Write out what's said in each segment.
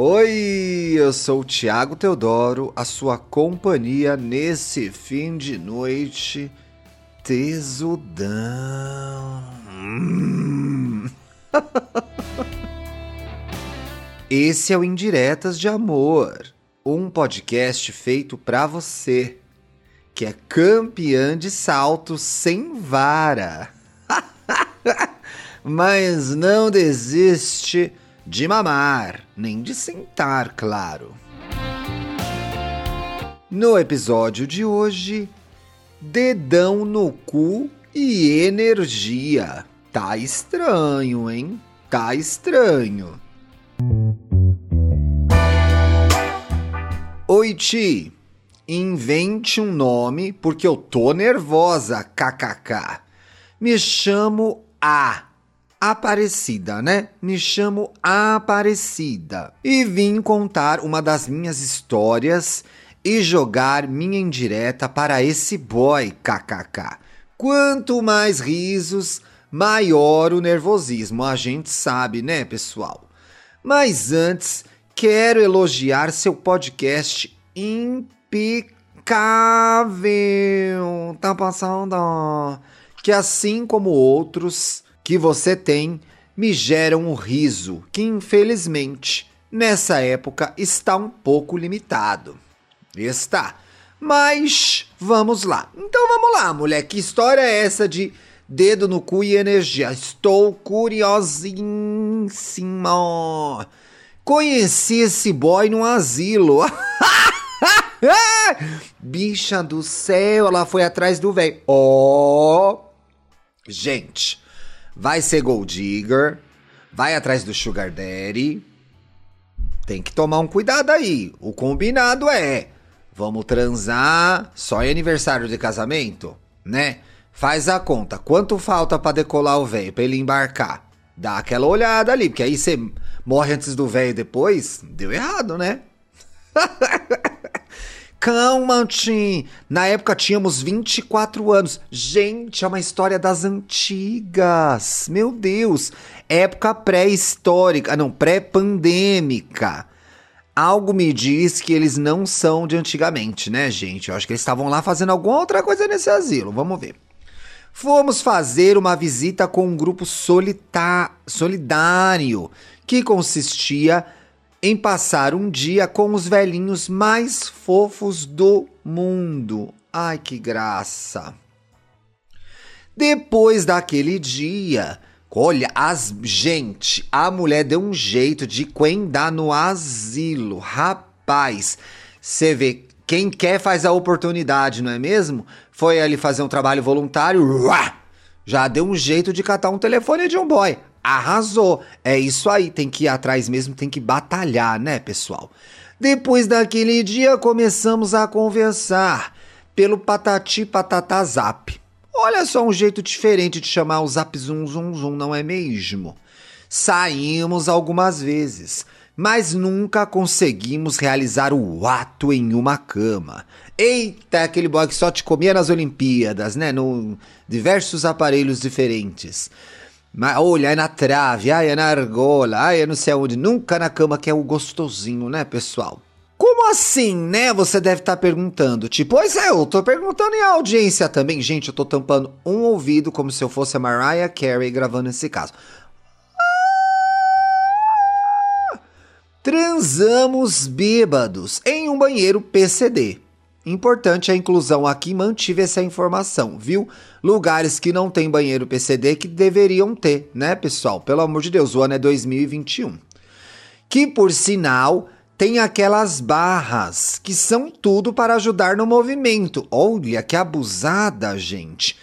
Oi, eu sou o Thiago Teodoro, a sua companhia nesse fim de noite tesudão. Esse é o Indiretas de Amor, um podcast feito para você que é campeã de salto sem vara. Mas não desiste de mamar, nem de sentar, claro. No episódio de hoje, dedão no cu e energia. Tá estranho, hein? Tá estranho. Oi, Ti. Invente um nome porque eu tô nervosa, kkk. Me chamo A. Aparecida, né? Me chamo Aparecida. E vim contar uma das minhas histórias e jogar minha indireta para esse boy, kkk. Quanto mais risos, maior o nervosismo. A gente sabe, né, pessoal? Mas antes, quero elogiar seu podcast impecável. Tá passando? Que assim como outros que você tem me geram um riso que, infelizmente, nessa época está um pouco limitado. Está. Mas vamos lá. Então vamos lá, mulher. Que história é essa de dedo no cu e energia? Estou curiosíssimo. Conheci esse boy num asilo. Bicha do céu, ela foi atrás do velho. Ó. Oh. Gente, vai ser gold digger, vai atrás do sugar daddy. Tem que tomar um cuidado aí. O combinado é: vamos transar só em aniversário de casamento, né? Faz a conta. Quanto falta para decolar o velho, para ele embarcar? Dá aquela olhada ali, porque aí você morre antes do velho depois. Deu errado, né? Calma, Tim. Na época tínhamos 24 anos. Gente, é uma história das antigas. Meu Deus. Época pré-histórica. Não, pré-pandêmica. Algo me diz que eles não são de antigamente, né, gente? Eu acho que eles estavam lá fazendo alguma outra coisa nesse asilo. Vamos ver. Fomos fazer uma visita com um grupo solidário que consistia em passar um dia com os velhinhos mais fofos do mundo. Ai, que graça! Depois daquele dia, olha, as gente, a mulher deu um jeito de quendar no asilo. Rapaz, você vê, quem quer faz a oportunidade, não é mesmo? Foi ali fazer um trabalho voluntário, já deu um jeito de catar um telefone de um boy. Arrasou. É isso aí, tem que ir atrás mesmo, tem que batalhar, né, pessoal? Depois daquele dia começamos a conversar pelo patati patatá zap. Olha só um jeito diferente de chamar o zap zum zum zum, não é mesmo? Saímos algumas vezes, mas nunca conseguimos realizar o ato em uma cama. Eita, aquele boy que só te comia nas Olimpíadas, né? No diversos aparelhos diferentes. Mas olha, é na trave, ai, é na argola, ai, é não sei onde, nunca na cama que é o gostosinho, né, pessoal? Como assim, né? Você deve estar tá perguntando. Tipo, pois é, eu tô perguntando em audiência também. Gente, eu tô tampando um ouvido como se eu fosse a Mariah Carey gravando esse caso. Ah! Transamos bêbados em um banheiro PCD. Importante a inclusão aqui, mantive essa informação, viu? Lugares que não tem banheiro PCD que deveriam ter, né, pessoal? Pelo amor de Deus, o ano é 2021. Que, por sinal, tem aquelas barras que são tudo para ajudar no movimento. Olha que abusada, gente.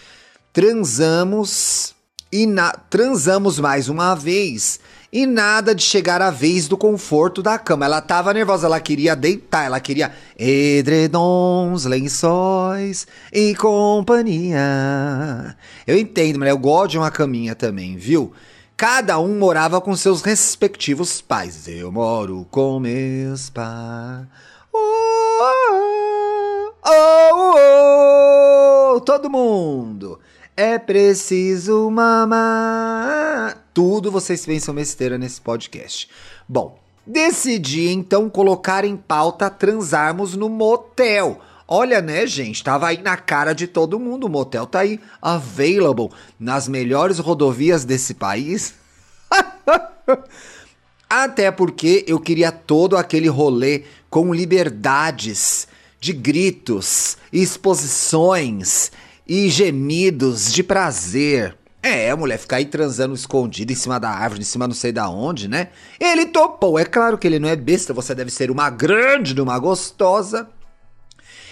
Transamos e na... transamos mais uma vez e nada de chegar à vez do conforto da cama. Ela tava nervosa, ela queria deitar, ela queria edredons, lençóis e companhia. Eu entendo, mas eu gosto de uma caminha também, viu? Cada um morava com seus respectivos pais. Eu moro com meus pais. Oh, oh, oh, oh, todo mundo. É preciso mamar. Tudo vocês pensam besteira nesse podcast. Bom, Decidi então colocar em pauta transarmos no motel. Olha, né, gente? Tava aí na cara de todo mundo. O motel tá aí available nas melhores rodovias desse país. Até porque eu queria todo aquele rolê com liberdades de gritos, exposições e gemidos de prazer. É, a mulher ficar aí transando escondida em cima da árvore, em cima não sei da onde, né? Ele topou. É claro que ele não é besta, você deve ser uma grande, uma gostosa.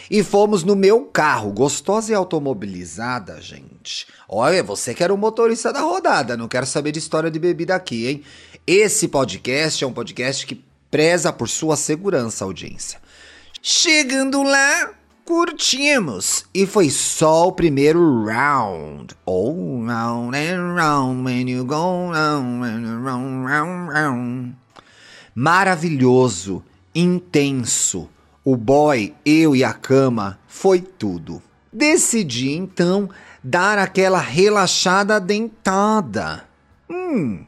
E fomos no meu carro, gostosa e automobilizada, gente. Olha, você que era o motorista da rodada, não quero saber de história de bebida aqui, hein? Esse podcast é um podcast que preza por sua segurança, audiência. Chegando lá, curtimos. E foi só o primeiro round. Oh, round and round when you go round and round, round, round. Maravilhoso, intenso. O boy, eu e a cama foi tudo. Decidi então dar aquela relaxada dentada. Hum,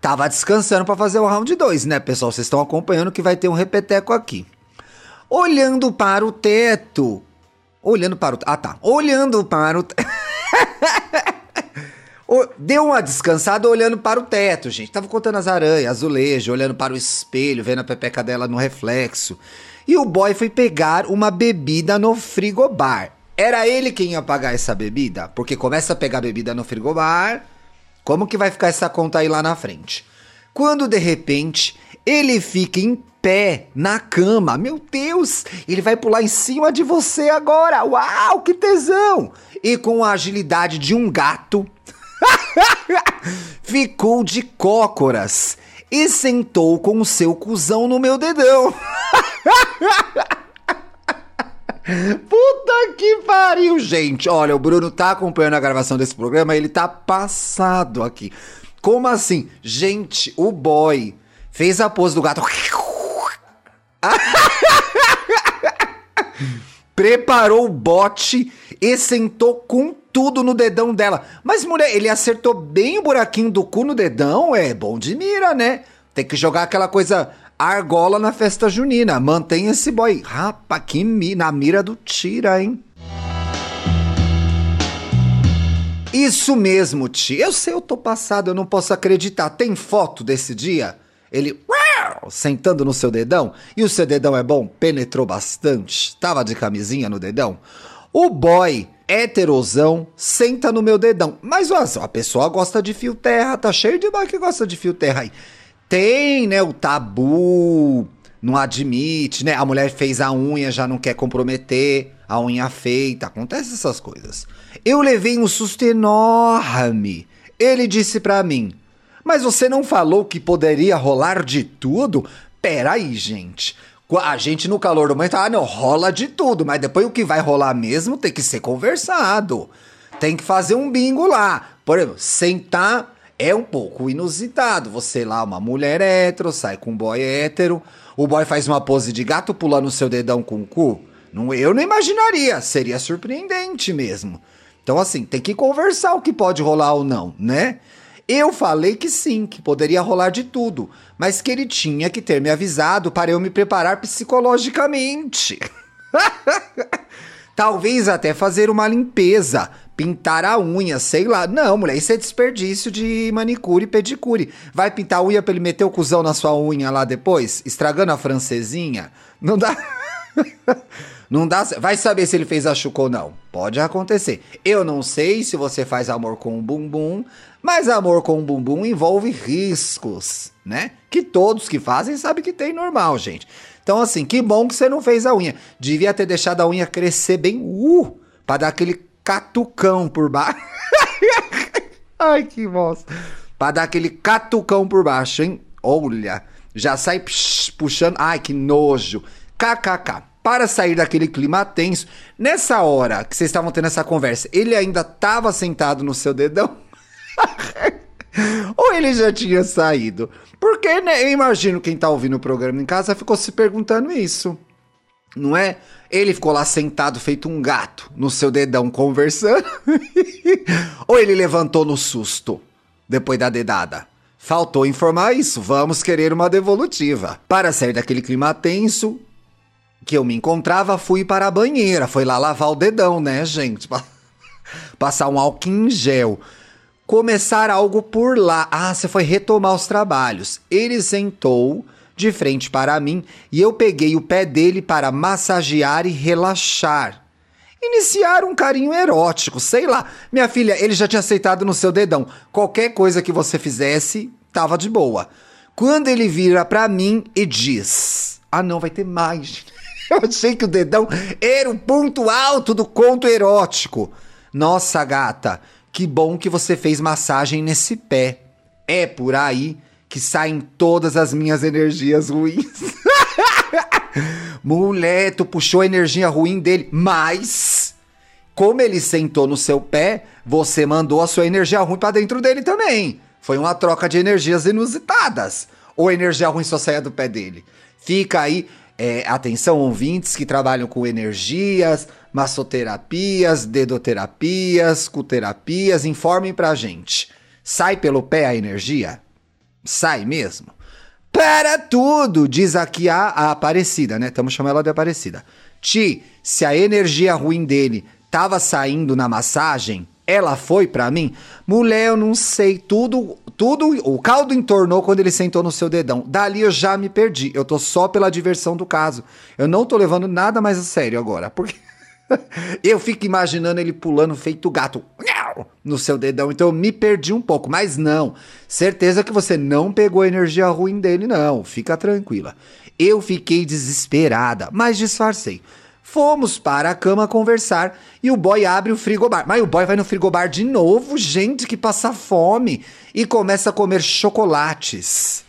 tava descansando para fazer o round 2, né, pessoal? Vocês estão acompanhando que vai ter um repeteco aqui olhando para o teto. Olhando para o. Ah, tá. Olhando para o. Deu uma descansada olhando para o teto, gente. Tava contando as aranhas, azulejo, olhando para o espelho, vendo a pepeca dela no reflexo. E o boy foi pegar uma bebida no frigobar. Era ele quem ia pagar essa bebida? Porque começa a pegar bebida no frigobar. Como que vai ficar essa conta aí lá na frente? Quando de repente ele fica em pé na cama. Meu Deus, ele vai pular em cima de você agora. Uau, que tesão! E com a agilidade de um gato, ficou de cócoras e sentou com o seu cuzão no meu dedão. Puta que pariu, gente. Olha, o Bruno tá acompanhando a gravação desse programa, ele tá passado aqui. Como assim? Gente, o boy fez a pose do gato. Preparou o bote e sentou com tudo no dedão dela. Mas, mulher, ele acertou bem o buraquinho do cu no dedão? É bom de mira, né? Tem que jogar aquela coisa argola na festa junina. Mantém esse boy. Rapa, que mi na mira do tira, hein? Isso mesmo, tia. Eu sei, eu tô passado, eu não posso acreditar. Tem foto desse dia? Ele sentando no seu dedão, e o seu dedão é bom, penetrou bastante, tava de camisinha no dedão. O boy heterosão senta no meu dedão. Mas ó, a pessoa gosta de fio terra, tá cheio de boy que gosta de fio terra aí. Tem, né, o tabu, não admite, né? A mulher fez a unha, já não quer comprometer, a unha feita, acontece essas coisas. Eu levei um susto enorme. Ele disse para mim: mas você não falou que poderia rolar de tudo? Peraí, gente. A gente no calor do momento, ah, não, rola de tudo, mas depois o que vai rolar mesmo tem que ser conversado. Tem que fazer um bingo lá. Por exemplo, sentar é um pouco inusitado. Você lá, uma mulher hétero, sai com um boy hétero, o boy faz uma pose de gato pulando o seu dedão com o cu. Não, eu não imaginaria, seria surpreendente mesmo. Então, assim, tem que conversar o que pode rolar ou não, né? Eu falei que sim, que poderia rolar de tudo, mas que ele tinha que ter me avisado para eu me preparar psicologicamente. Talvez até fazer uma limpeza, pintar a unha, sei lá. Não, mulher, isso é desperdício de manicure e pedicure. Vai pintar a unha pra ele meter o cuzão na sua unha lá depois, estragando a francesinha? Não dá. Não dá. Vai saber se ele fez a chuca ou não. Pode acontecer. Eu não sei se você faz amor com o bumbum, mas amor com o bumbum envolve riscos, né? Que todos que fazem sabem que tem normal, gente. Então, assim, que bom que você não fez a unha. Devia ter deixado a unha crescer bem, uh, pra dar aquele catucão por baixo. Ai, que bosta. Pra dar aquele catucão por baixo, hein? Olha, já sai psh, puxando. Ai, que nojo. KKK para sair daquele clima tenso. Nessa hora que vocês estavam tendo essa conversa, ele ainda estava sentado no seu dedão? Ou ele já tinha saído? Porque, né, eu imagino quem tá ouvindo o programa em casa ficou se perguntando isso. Não é? Ele ficou lá sentado feito um gato no seu dedão conversando? Ou ele levantou no susto depois da dedada? Faltou informar isso. Vamos querer uma devolutiva. Para sair daquele clima tenso que eu me encontrava, fui para a banheira. Foi lá lavar o dedão, né, gente? Passar um álcool em gel. Começar algo por lá. Ah, você foi retomar os trabalhos. Ele sentou de frente para mim e eu peguei o pé dele para massagear e relaxar. Iniciar um carinho erótico, sei lá. Minha filha, ele já tinha aceitado no seu dedão. Qualquer coisa que você fizesse, tava de boa. Quando ele vira para mim e diz: Ah, não, vai ter mais. Eu achei que o dedão era o ponto alto do conto erótico. Nossa, gata, que bom que você fez massagem nesse pé. É por aí que saem todas as minhas energias ruins. Mulher, tu puxou a energia ruim dele, mas como ele sentou no seu pé, você mandou a sua energia ruim para dentro dele também. Foi uma troca de energias inusitadas. Ou a energia ruim só saia do pé dele. Fica aí, é, atenção, ouvintes que trabalham com energias, massoterapias, dedoterapias, cuterapias, informem pra gente. Sai pelo pé a energia? Sai mesmo? Para tudo, diz aqui a, a Aparecida, né? Estamos chamando ela de Aparecida. Ti, se a energia ruim dele tava saindo na massagem, ela foi para mim? Mulher, eu não sei. Tudo, tudo, o caldo entornou quando ele sentou no seu dedão. Dali eu já me perdi. Eu tô só pela diversão do caso. Eu não tô levando nada mais a sério agora. Porque eu fico imaginando ele pulando feito gato no seu dedão. Então eu me perdi um pouco. Mas não. Certeza que você não pegou a energia ruim dele, não. Fica tranquila. Eu fiquei desesperada, mas disfarcei. Fomos para a cama conversar e o boy abre o frigobar. Mas o boy vai no frigobar de novo, gente que passa fome, e começa a comer chocolates,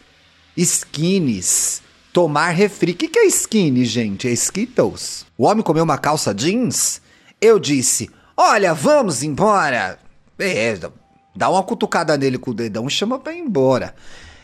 skins, tomar refri. O que, que é skinny, gente? É Skittles. O homem comeu uma calça jeans? Eu disse: Olha, vamos embora. É, dá uma cutucada nele com o dedão e chama pra ir embora.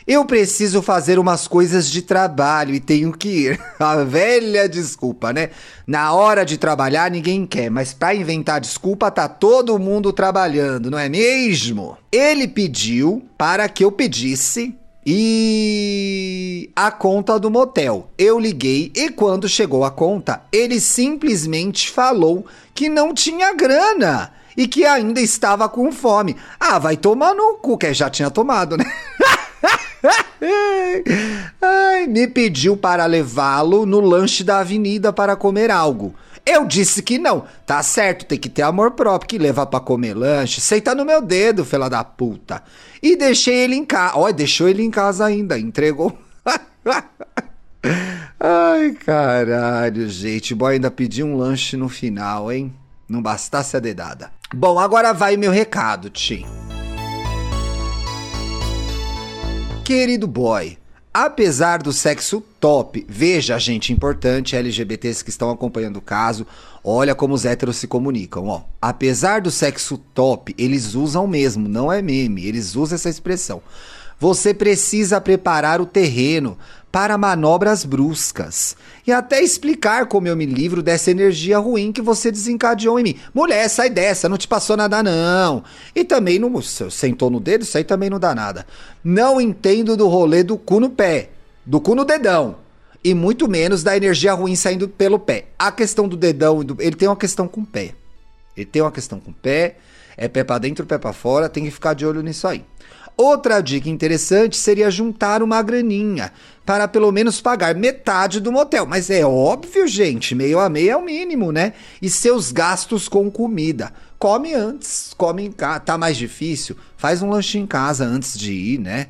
Eu preciso fazer umas coisas de trabalho e tenho que ir. A velha desculpa, né? Na hora de trabalhar ninguém quer, mas para inventar desculpa tá todo mundo trabalhando, não é mesmo? Ele pediu para que eu pedisse e a conta do motel. Eu liguei e quando chegou a conta, ele simplesmente falou que não tinha grana e que ainda estava com fome. Ah, vai tomar no cu, que já tinha tomado, né? Ai, me pediu para levá-lo no lanche da avenida para comer algo. Eu disse que não. Tá certo, tem que ter amor próprio que levar para comer lanche. Seita no meu dedo, fela da puta. E deixei ele em casa. Olha, deixou ele em casa ainda, entregou. Ai, caralho, gente. O boy ainda pediu um lanche no final, hein? Não bastasse a dedada. Bom, agora vai meu recado, Tim. Querido boy, apesar do sexo top, veja, gente importante, LGBTs que estão acompanhando o caso, olha como os héteros se comunicam, ó. Apesar do sexo top, eles usam mesmo, não é meme, eles usam essa expressão. Você precisa preparar o terreno para manobras bruscas e até explicar como eu me livro dessa energia ruim que você desencadeou em mim. Mulher, sai dessa, não te passou nada não. E também não sentou no dedo, isso aí também não dá nada. Não entendo do rolê do cu no pé, do cu no dedão. E muito menos da energia ruim saindo pelo pé. A questão do dedão, ele tem uma questão com o pé. Ele tem uma questão com o pé, é pé para dentro, pé para fora, tem que ficar de olho nisso aí. Outra dica interessante seria juntar uma graninha para pelo menos pagar metade do motel. Mas é óbvio, gente, meio a meio é o mínimo, né? E seus gastos com comida. Come antes, come em casa. Tá mais difícil? Faz um lanche em casa antes de ir, né?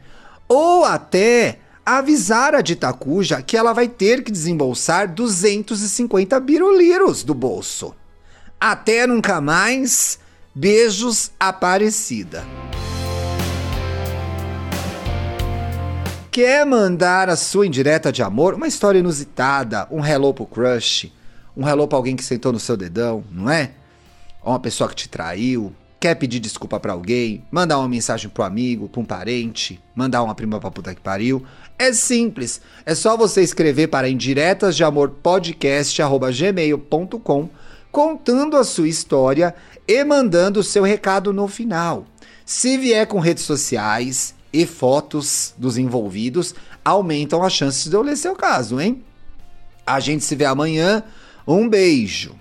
Ou até avisar a Ditacuja que ela vai ter que desembolsar 250 biruliros do bolso. Até nunca mais. Beijos, Aparecida. Quer mandar a sua indireta de amor? Uma história inusitada, um hello pro crush, um hello pra alguém que sentou no seu dedão, não é? Ou uma pessoa que te traiu, quer pedir desculpa para alguém, mandar uma mensagem pro amigo, pra um parente, mandar uma prima pra puta que pariu. É simples, é só você escrever para indiretas de amor podcast@gmail.com contando a sua história e mandando o seu recado no final. Se vier com redes sociais, e fotos dos envolvidos aumentam as chances de eu ler seu caso, hein? A gente se vê amanhã. Um beijo.